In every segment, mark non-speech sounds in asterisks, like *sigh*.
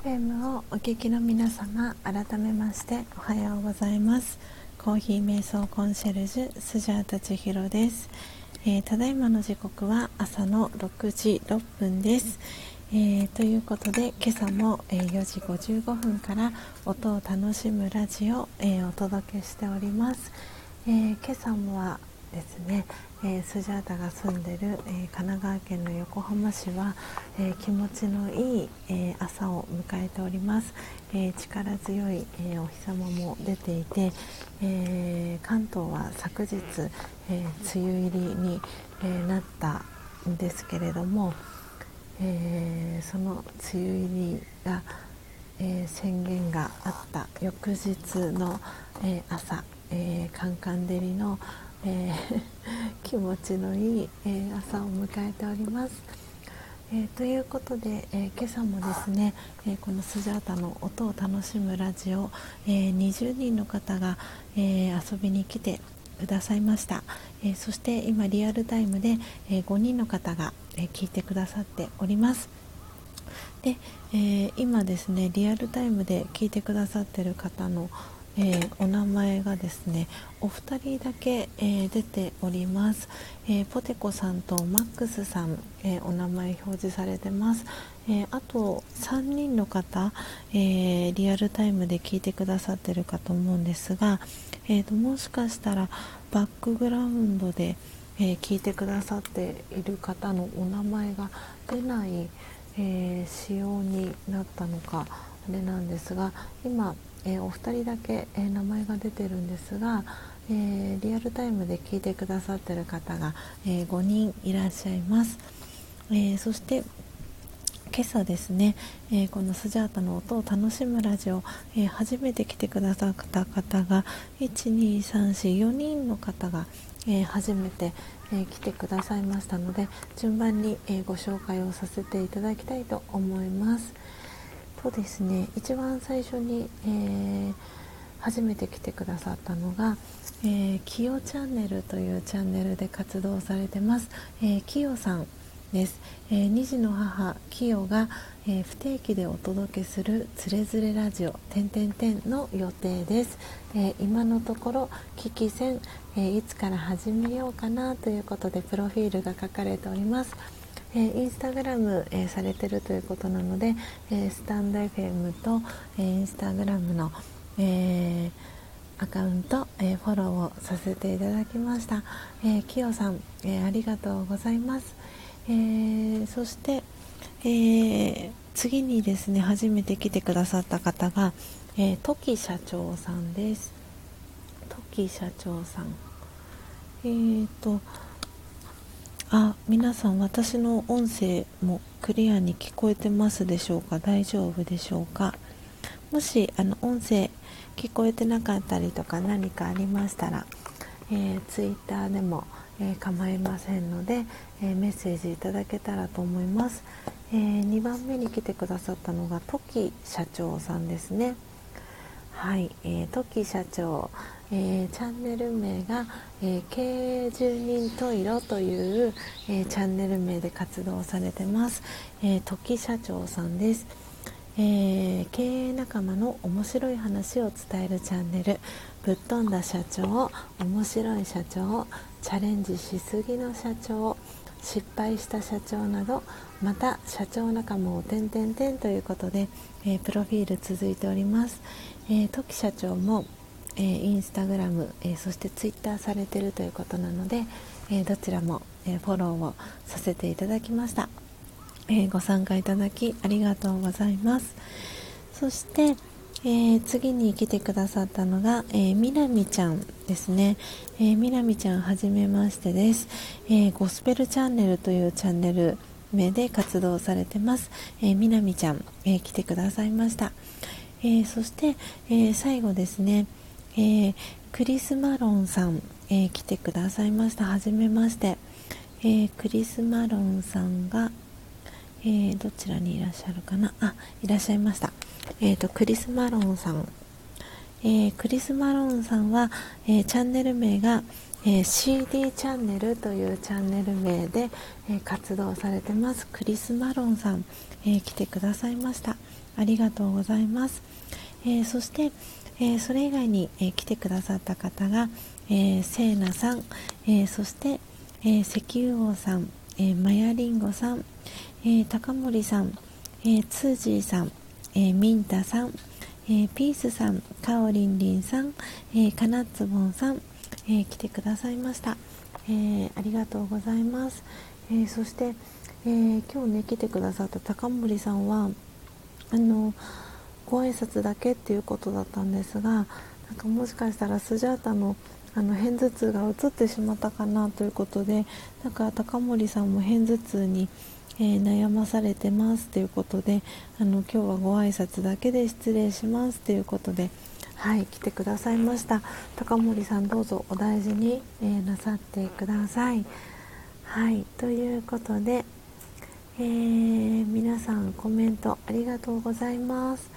「FM をお聞きの皆様改めましておはようございます。コーヒー瞑想コンシェルジュスジャータ千尋です、えー、ただいまの時刻は朝の6時6分です、えー、ということで今朝も、えー、4時55分から音を楽しむラジオ、えお届けしております、え今朝もはですね、えー、スジャータが住んでる、えー、神奈川県の横浜市は、えー、気持ちのいい、え朝を迎えております、え力強い、えお日様も出ていて、え関東は昨日、え梅雨入りに、えなったんですけれども、えその梅雨入りが、え宣言があった翌日の、え朝、えカンカン照りのえー、気持ちのいい、えー、朝を迎えております。えー、ということで、え今朝もですね、えこのスジャータの音を楽しむラジオ、え20人の方が、え遊びに来てくださいました、えそして今リアルタイムで、え5人の方が、え聞いてくださっておりますで、え今ですねリアルタイムで聞いてくださってる方のえー、お名前がですねお二人だけ、えー、出ております、えー、ポテコさんとマックスさん、えお名前表示されてます、えあと3人の方、えリアルタイムで聞いてくださってるかと思うんですが、えーと、もしかしたらバックグラウンドで、え聞いてくださっている方のお名前が出ない、え仕様になったのかあれなんですが今えー、お二人だけ、えー、名前が出てるんですが、えー、リアルタイムで聞いてくださってる方が、え5人いらっしゃいます、えそして今朝ですね、えこのスジャータの音を楽しむラジオ、え初めて来てくださった方が12344人の方が、え初めて、え来てくださいましたので順番に、えご紹介をさせていただきたいと思います。とですね。一番最初に、えー、初めて来てくださったのが、えー、キヨチャンネルというチャンネルで活動されてます、えー、キヨさんです、えー、2児の母キヨが、えー、不定期でお届けするつれづれラジオてんてんてんの予定です、えー、今のところ危機戦、えいつから始めようかなということでプロフィールが書かれております。えー、インスタグラム、えー、されてるということなので、えー、スタンド FM と、えインスタグラムの、えアカウント、えフォローをさせていただきました、えきよさん、えありがとうございます、えそして、え次にですね初めて来てくださった方が、えトキ社長さんです。トキ社長さん。えーとあ皆さん私の音声もクリアに聞こえてますでしょうか？大丈夫でしょうか？もしあの音声聞こえてなかったりとか何かありましたら、えー、ツイッターでも、えー、構いませんので、えー、メッセージいただけたらと思います、え2番目に来てくださったのがトキ社長さんですね。はい、えー、トキ社長。えー、チャンネル名が、えー、経営住人トイロという、えー、チャンネル名で活動されてます、えー、時社長さんです、え経営仲間の面白い話を伝えるチャンネル。ぶっ飛んだ社長面白い社長チャレンジしすぎの社長失敗した社長などまた社長仲間を点々点ということで、えプロフィール続いております、え時社長もえー、インスタグラム、えー、そしてツイッターされてるということなので、えー、どちらも、えフォローをさせていただきました、えご参加いただきありがとうございます。そして、え次に来てくださったのが、えみなみちゃんですね、えみなみちゃんはじめましてです、えゴスペルチャンネルというチャンネル名で活動されてます、えみなみちゃん、え来てくださいました、えそして、え最後ですね、えー、クリス・マロンさん、えー、来てくださいました。はじめまして、えー、クリス・マロンさんが、えどちらにいらっしゃるかな？あいらっしゃいました、えーと、クリス・マロンさん、えクリス・マロンさんは、えチャンネル名が、え CD チャンネルというチャンネル名で、え活動されてます。クリス・マロンさん、え来てくださいました。ありがとうございます、えー、そして、えそれ以外に、え来てくださった方が、えー、せいなさん、えそして、え石油王さん、えマヤリンゴさん、え高森さん、えツージーさん、えミンタさん、えピースさん、かおりんりんさん、えかなつぼんさん、え来てくださいました、えありがとうございます、えそして、え今日ね来てくださった高森さんはあのご挨拶だけっていうことだったんですがなんかもしかしたらスジャータのあの片頭痛が移ってしまったかなということでなんか高森さんも片頭痛に、えー、悩まされてますということであの今日はご挨拶だけで失礼しますということではい来てくださいました。高森さんどうぞお大事に、えー、なさってください。はいということで、えー、皆さんコメントありがとうございます。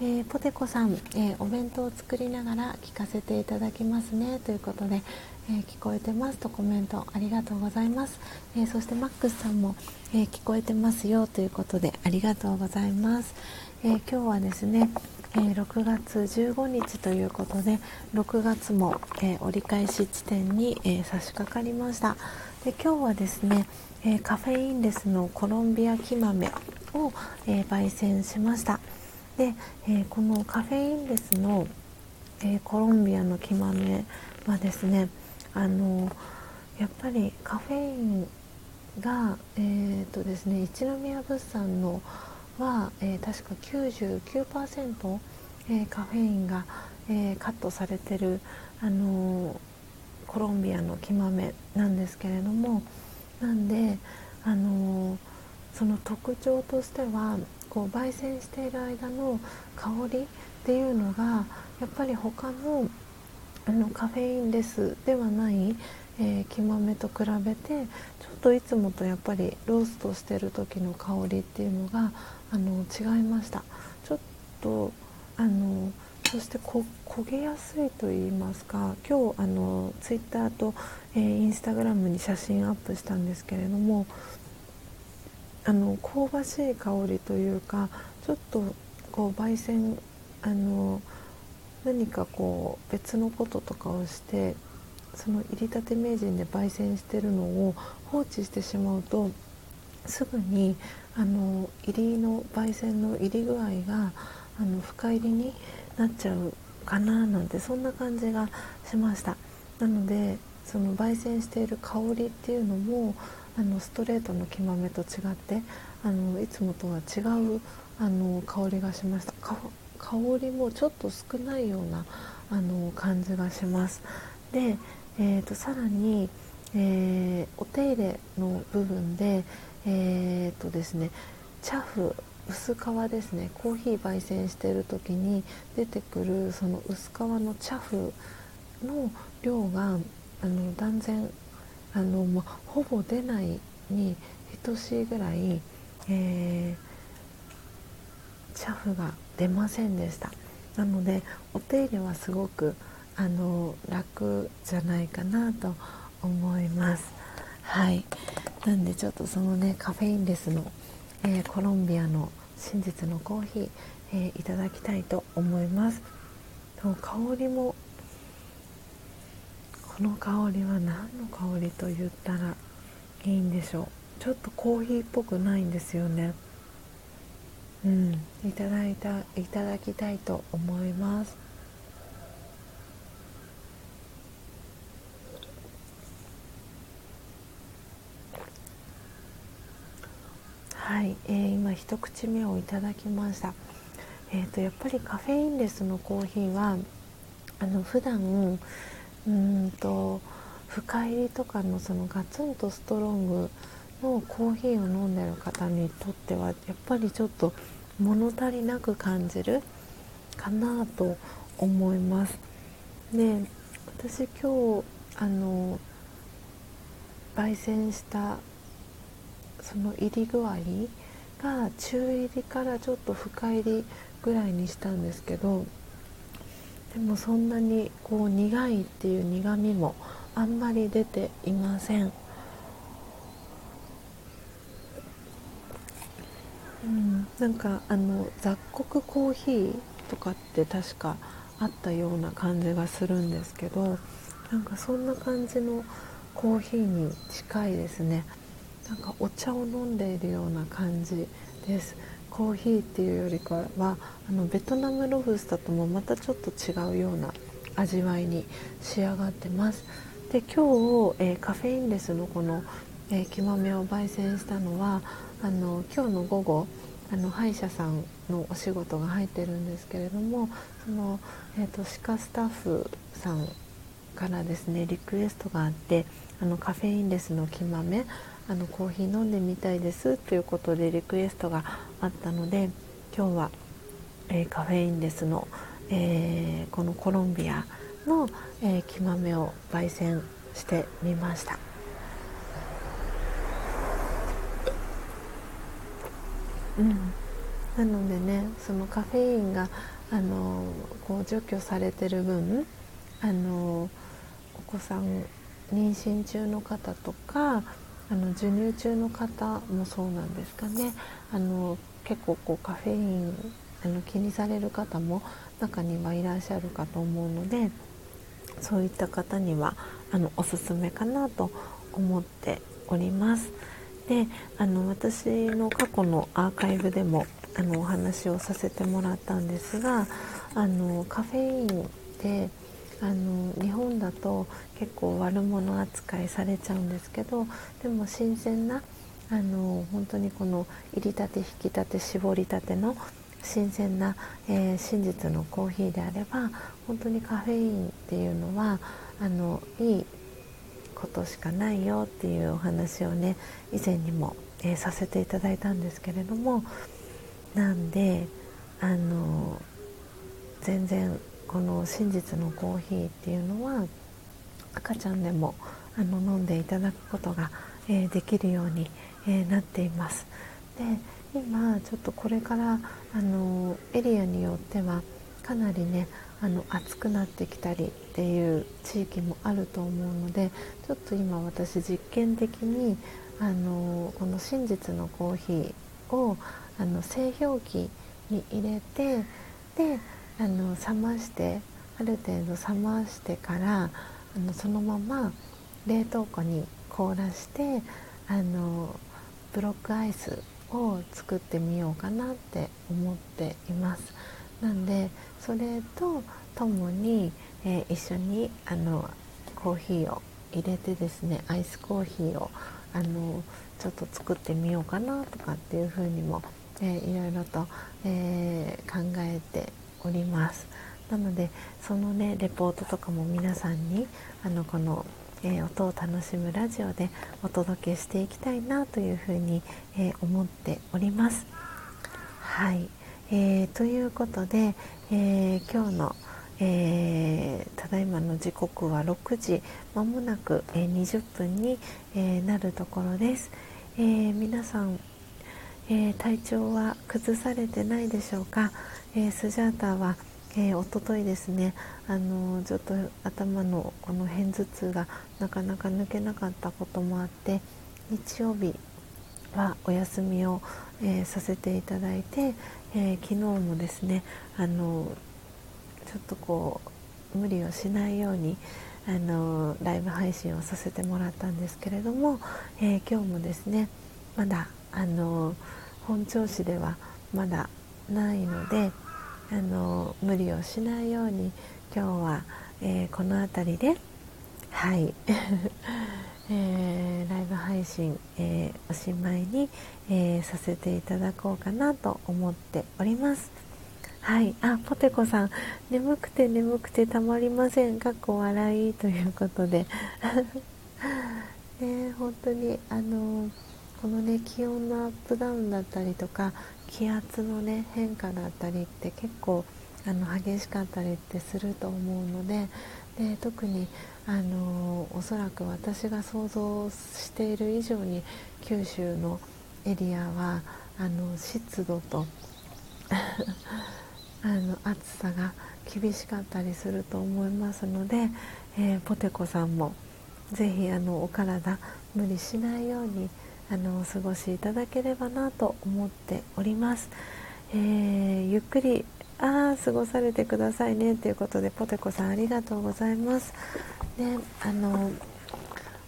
えー、ポテコさん、えー、お弁当を作りながら聞かせていただきますね。ということで、えー、聞こえてますとコメントありがとうございます、えそしてマックスさんも、え聞こえてますよということでありがとうございます、え今日はですね、え6月15日ということで6月も、え折り返し地点に、え差し掛かりました。で今日はですね、えカフェインレスのコロンビア木豆を、え焙煎しました。で、えー、このカフェインレスの、えー、コロンビアの木豆はですねあのやっぱりカフェインが、えーとですね、一宮物産のは、えー、確か99%、えー、カフェインが、えー、カットされてる、あのコロンビアの木豆なんですけれどもなんで、あのその特徴としてはこう焙煎している間の香りっていうのがやっぱり他のあのカフェインレスではない、えー、木豆と比べてちょっといつもとやっぱりローストしてる時の香りっていうのがあの違いました。ちょっとあのそして焦げやすいと言いますか今日あのツイッターと、えー、インスタグラムに写真アップしたんですけれどもあの香ばしい香りというかちょっとこう焙煎あの何かこう別のこととかをしてその入りたて名人で焙煎してるのを放置してしまうとすぐにあの入りの焙煎の入り具合があの深入りになっちゃうかななんてそんな感じがしました。なのでその焙煎している香りっていうのもあのストレートの木豆と違ってあのいつもとは違うあの香りがしました香りもちょっと少ないようなあの感じがします。で、えーと、さらに、えー、お手入れの部分でえーとですねチャフ薄皮ですね。コーヒー焙煎してる時に出てくるその薄皮のチャフの量があの断然あの、まほぼ出ないに等しいぐらい、えー、チャフが出ませんでした。なのでお手入れはすごくあの楽じゃないかなと思います。はい。なんでちょっとそのねカフェインレスの、えー、コロンビアの真実のコーヒー、えー、いただきたいと思います。香りもこの香りは何の香りと言ったらいいんでしょう。ちょっとコーヒーっぽくないんですよね。うん。いただいたいただきたいと思います。はい、えー、今一口目をいただきました。えーと、とやっぱりカフェインレスのコーヒーはあの普段うんと深入りとかのそのガツンとストロングのコーヒーを飲んでる方にとってはやっぱりちょっと物足りなく感じるかなと思います。で私今日あの焙煎したその入り具合が中入りからちょっと深入りぐらいにしたんですけどでもそんなにこう苦いっていう苦みもあんまり出ていません。うん、なんかあの雑穀コーヒーとかって確かあったような感じがするんですけどなんかそんな感じのコーヒーに近いですね。なんかお茶を飲んでいるような感じです。コーヒーっていうよりかはあのベトナムロブスターともまたちょっと違うような味わいに仕上がってます。で今日、えー、カフェインレスのこの、えー、木豆を焙煎したのはあの今日の午後あの歯医者さんのお仕事が入ってるんですけれどもその、えーと、歯科スタッフさんからですねリクエストがあってあのカフェインレスの木豆あのコーヒー飲んでみたいですということでリクエストがあったので今日は、えー、カフェインレスの、えー、このコロンビアの、えー、木豆を焙煎してみました。うん、なのでねそのカフェインがあのこう除去されてる分あのお子さん妊娠中の方とかあの授乳中の方もそうなんですかねあの結構こうカフェインあの気にされる方も中にはいらっしゃるかと思うのでそういった方にはあのおすすめかなと思っております。であの私の過去のアーカイブでもあのお話をさせてもらったんですがあのカフェインってあの日本だと結構悪者扱いされちゃうんですけどでも新鮮なあの本当にこの入りたて引きたて絞りたての新鮮な、えー、真実のコーヒーであれば本当にカフェインっていうのはあのいいことしかないよっていうお話をね以前にも、えー、させていただいたんですけれどもなんであの全然この真実のコーヒーっていうのは赤ちゃんでもあの飲んでいただくことが、えー、できるように、えー、なっています。で今ちょっとこれからあのエリアによってはかなりねあの暑くなってきたりっていう地域もあると思うのでちょっと今私実験的にあのこの真実のコーヒーをあの製氷機に入れてであの冷ましてある程度冷ましてからあのそのまま冷凍庫に凍らしてあのブロックアイスを作ってみようかなって思っています。なんでそれとともに、えー、一緒にあのコーヒーを入れてですねアイスコーヒーをあのちょっと作ってみようかなとかっていうふうにも、えー、いろいろと、えー、考えております。なのでそのねレポートとかも皆さんにあのこの、えー、音を楽しむラジオでお届けしていきたいなというふうに、え思っております。はい、えー、ということで、え今日の「えー、ただいまの時刻は6時まもなく、えー、20分に、え、なるところです、え皆さん、え体調は崩されてないでしょうか、えスジャータは、えー、とといですねあのちょっと頭のこの片頭痛がなかなか抜けなかったこともあって日曜日はお休みを、えさせていただいて、え昨日もですねあのちょっとこう無理をしないようにあのライブ配信をさせてもらったんですけれども、え、今日もですねまだあの本調子ではまだないのであの無理をしないように今日は、えー、この辺りではい、*laughs* えー、ライブ配信、えー、おしまいに、えさせていただこうかなと思っております。はい、あ、ポテコさん、眠くて眠くてたまりません。かっこ笑いということで。*laughs* ね、本当にあのこのね気温のアップダウンだったりとか気圧のね変化だったりって結構あの激しかったりってすると思うのでで特にあのおそらく私が想像している以上に九州のエリアはあの湿度と *laughs* あの暑さが厳しかったりすると思いますので、えー、ポテコさんもぜひあのお体無理しないようにあのお過ごしいただければなと思っております、えー、ゆっくりあ過ごされてくださいね。ということでポテコさんありがとうございます。ねあの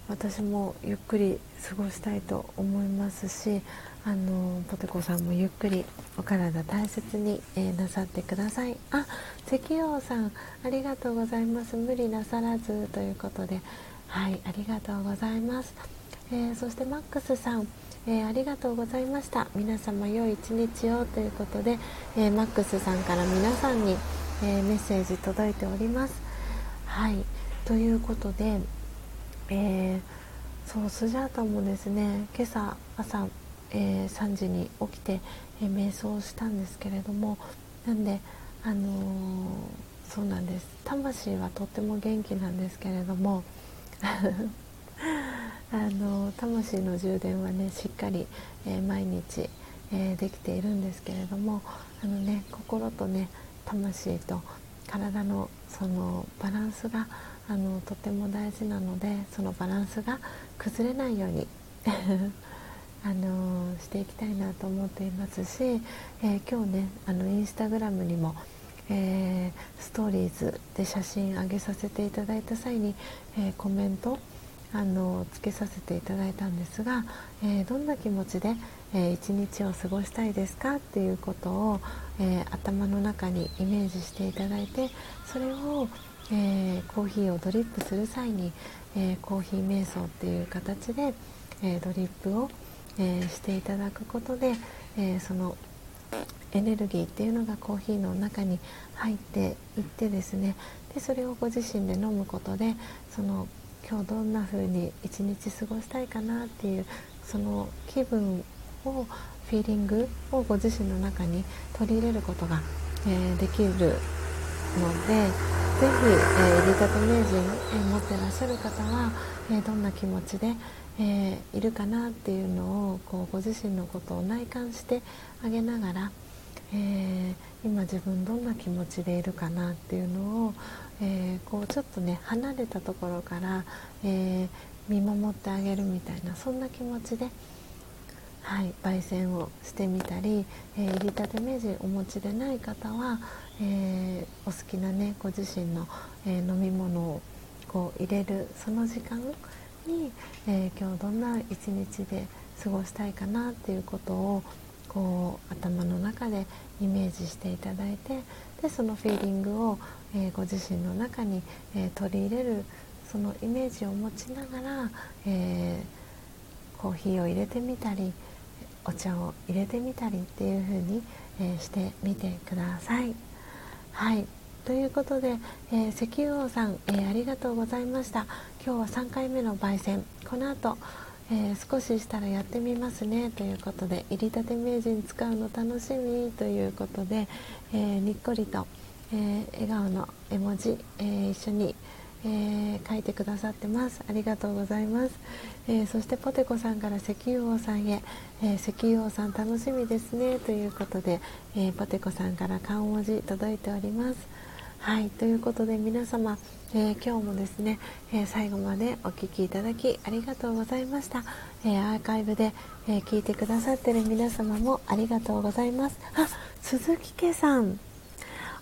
私もゆっくり過ごしたいと思いますしあのポテコさんもゆっくりお体大切に、えー、なさってください。あ石王さんありがとうございます。無理なさらずということではいありがとうございます、えー、そしてマックスさんえー、ありがとうございました。皆様良い一日をということで、えー、マックスさんから皆さんに、え、メッセージ届いております。はい。ということで、えそうスジャータもですね今朝朝、え3時に起きて、え瞑想したんですけれどもなんであのそうなんです。魂はとっても元気なんですけれども *laughs* *laughs* あの魂の充電はねしっかり、えー、毎日、えー、できているんですけれどもあの、ね、心とね魂と体のそのバランスがあのとても大事なのでそのバランスが崩れないように *laughs* あのしていきたいなと思っていますし、えー、今日ねあのインスタグラムにも、えー、ストーリーズで写真上げさせていただいた際に、えー、コメントあのつけさせていただいたんですが、えー、どんな気持ちで、えー、一日を過ごしたいですかっていうことを、えー、頭の中にイメージしていただいてそれを、えコーヒーをドリップする際に、えコーヒー瞑想っていう形で、えドリップを、えしていただくことで、えそのエネルギーっていうのがコーヒーの中に入っていってですねでそれをご自身で飲むことでその今日どんな風に一日過ごしたいかなっていうその気分をフィーリングをご自身の中に取り入れることが、えー、できるのでぜひ、えー、入りたて名人、えー、持ってらっしゃる方は、えー、どんな気持ちで、えー、いるかなっていうのをこうご自身のことを内観してあげながら、え、今自分どんな気持ちでいるかなっていうのを、えー、こうちょっとね離れたところから、えー、見守ってあげるみたいなそんな気持ちで、はい、焙煎をしてみたり、えー、入りたて名人お持ちでない方は、えお好きなねご自身の、え飲み物をこう入れるその時間に、え今日どんな一日で過ごしたいかなっていうことをこう頭の中でイメージしていただいてでそのフィーリングを、えー、ご自身の中に、えー、取り入れるそのイメージを持ちながら、えー、コーヒーを入れてみたりお茶を入れてみたりっていう風に、えしてみてください。はい。ということで、え石油王さん、えありがとうございました。今日は3回目の焙煎。この後えー、少ししたらやってみますね。ということで入りたて名人使うの楽しみ。ということで、えー、にっこりと、えー、笑顔の絵文字、え一緒に、え書いてくださってます。ありがとうございます、えそしてポテコさんから石油王さんへ、え石油王さん楽しみですね。ということで、えポテコさんから顔文字届いております。はいということで皆様えー、今日もですね、えー、最後までお聴きいただきありがとうございました、えー、アーカイブで、え聞いてくださってる皆様もありがとうございます。あ鈴木家さん。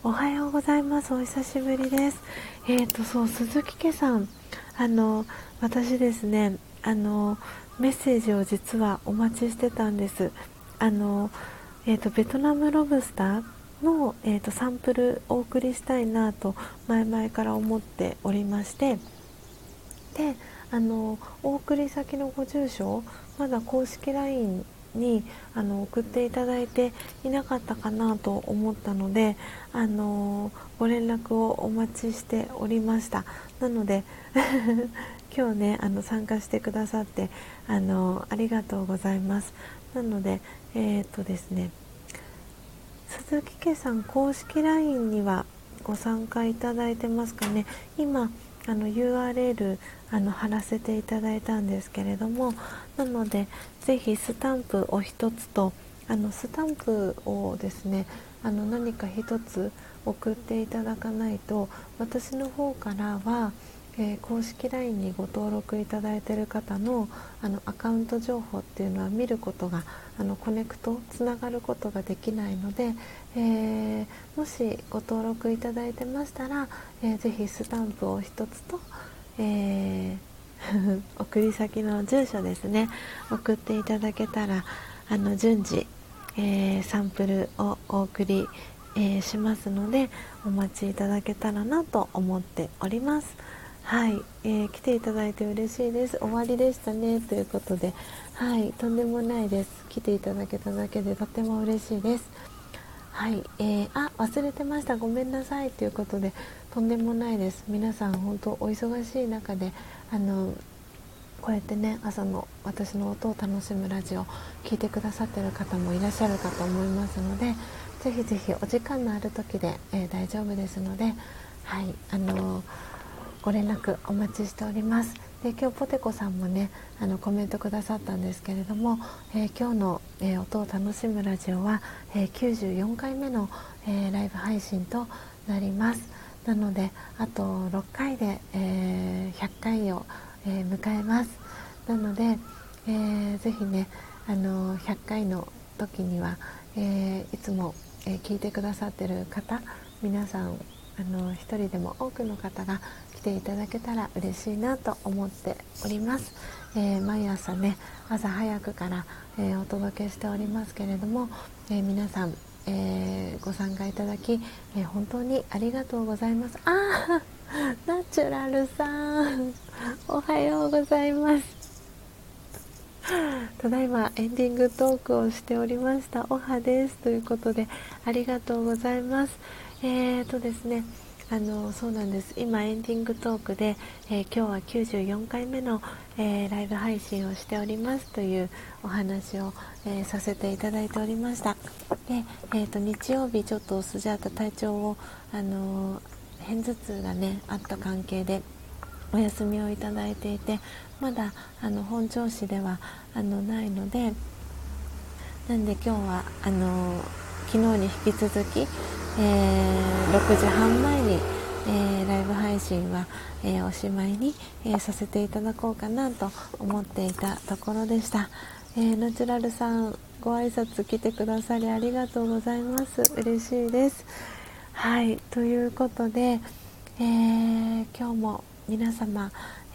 おはようございます。お久しぶりです。えーとそう鈴木家さん。あの私ですねあのメッセージを実はお待ちしてたんです。あのえーとベトナムロブスターの、えーと、サンプルお送りしたいなと前々から思っておりまして。であのお送り先のご住所まだ公式 LINE にあの送っていただいていなかったかなと思ったのであのご連絡をお待ちしておりました。なので *laughs* 今日ねあの参加してくださってあのありがとうございます。なのでえっ、ー、とですね鈴木家さん公式 LINE にはご参加いただいてますかね。今あの URL あの貼らせていただいたんですけれどもなのでぜひスタンプを1つとあのスタンプをですねあの何か1つ送っていただかないと私の方からは、えー、公式 LINE にご登録いただいている方のあのアカウント情報っていうのは見ることがあのコネクトつながることができないので、えー、もしご登録いただいてましたら、えー、ぜひスタンプを1つと、えー、送り先の住所ですね。送っていただけたらあの順次、えー、サンプルをお送り、えー、しますのでお待ちいただけたらなと思っております。はい、えー、来ていただいて嬉しいです。終わりでしたね。ということではい。とんでもないです。来ていただけただけでとても嬉しいです。はい、えー、あ忘れてました。ごめんなさい。ということでとんでもないです。皆さん本当お忙しい中であのこうやってね朝の私の音を楽しむラジオ聞いてくださってる方もいらっしゃるかと思いますのでぜひぜひお時間のある時で、えー、大丈夫ですのではいあのーご連絡お待ちしております。で今日ポテコさんもねあのコメントくださったんですけれども、えー、今日の、え、音を楽しむラジオは、え、94回目の、えライブ配信となります。なのであと6回で、え100回を、え迎えます。なので、えー、ぜひねあの100回の時には、えいつも、え聞いてくださってる方皆さんあの一人でも多くの方が来ていただけたら嬉しいなと思っております、えー、毎朝ね朝早くから、えー、お届けしておりますけれども、えー、皆さん、えご参加いただき、え本当にありがとうございます。あ *laughs* ナチュラルさんおはようございます。ただいまエンディングトークをしておりました。おはです。ということでありがとうございます。えーとですねあのそうなんです。今エンディングトークで、えー、今日は94回目の、えー、ライブ配信をしておりますというお話を、えー、させていただいておりました。で、えーと、日曜日ちょっとスジャータ体調を、あの片頭痛がねあった関係でお休みをいただいていてまだあの本調子ではあのないのでなんで今日はあの昨日に引き続きえー、6時半前に、えー、ライブ配信は、えー、おしまいに、えさせていただこうかなと思っていたところでした、えナチュラルさんご挨拶来てくださりありがとうございます嬉しいですはいということで、え今日も皆様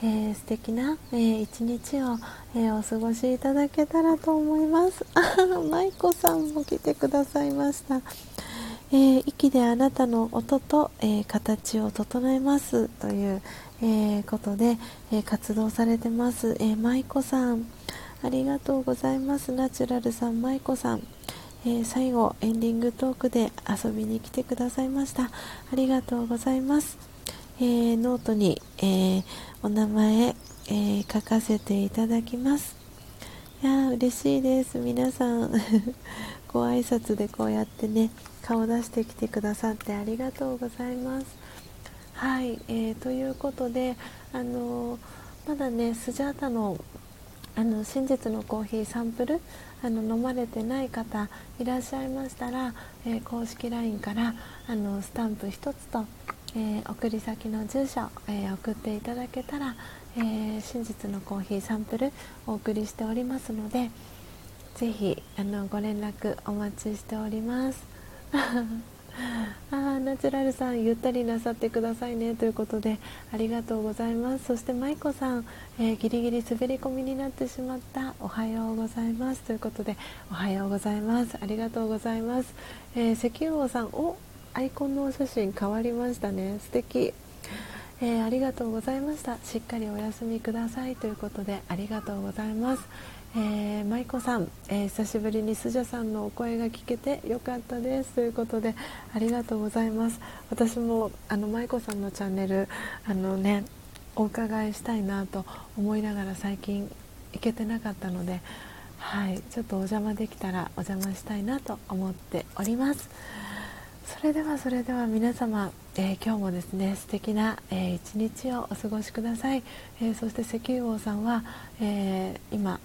えー、素敵な、えー、一日を、えー、お過ごしいただけたらと思います。*laughs* 舞子さんも来てくださいました。えー、息であなたの音と、えー、形を整えますという、えー、ことで、え活動されてます、え舞子さんありがとうございます。ナチュラルさん舞子さん、え最後エンディングトークで遊びに来てくださいました。ありがとうございます、えノートに、えお名前、え書かせていただきます。いや嬉しいです。皆さん。ご挨拶でこうやってね顔出してきてくださってありがとうございます。はい、えー、ということで、あのまだねスジャータのあの真実のコーヒーサンプルあの飲まれてない方いらっしゃいましたら、えー、公式 LINE からあのスタンプ1つと、えー、送り先の住所、えー、送っていただけたら、え真実のコーヒーサンプルお送りしておりますのでぜひあのご連絡お待ちしております。*laughs* あナチュラルさんゆったりなさってくださいね。ということでありがとうございます。そして舞子さん、えー、ギリギリ滑り込みになってしまった。おはようございます。ということでおはようございます。ありがとうございます、えー、石油王さんおアイコンのお写真変わりましたね。素敵。えー、ありがとうございました。しっかりお休みください。ということでありがとうございます。えー、舞子さん、えー、久しぶりにスジャさんのお声が聞けてよかったです。ということでありがとうございます。私もあの舞子さんのチャンネルあのねお伺いしたいなと思いながら最近行けてなかったのではいちょっとお邪魔できたらお邪魔したいなと思っております。それではそれでは皆様、えー、今日もですね素敵な、えー、一日をお過ごしください、えー、そして石油王さんは、え今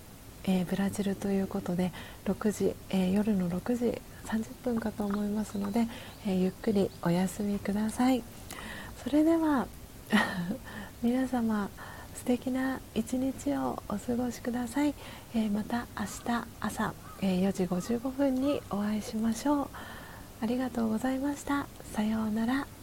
えー、ブラジルということで6時、えー、夜の6時30分かと思いますので、えー、ゆっくりお休みください。それでは *laughs* 皆様素敵な一日をお過ごしください、えー、また明日朝、え4時55分にお会いしましょう。ありがとうございました。さようなら。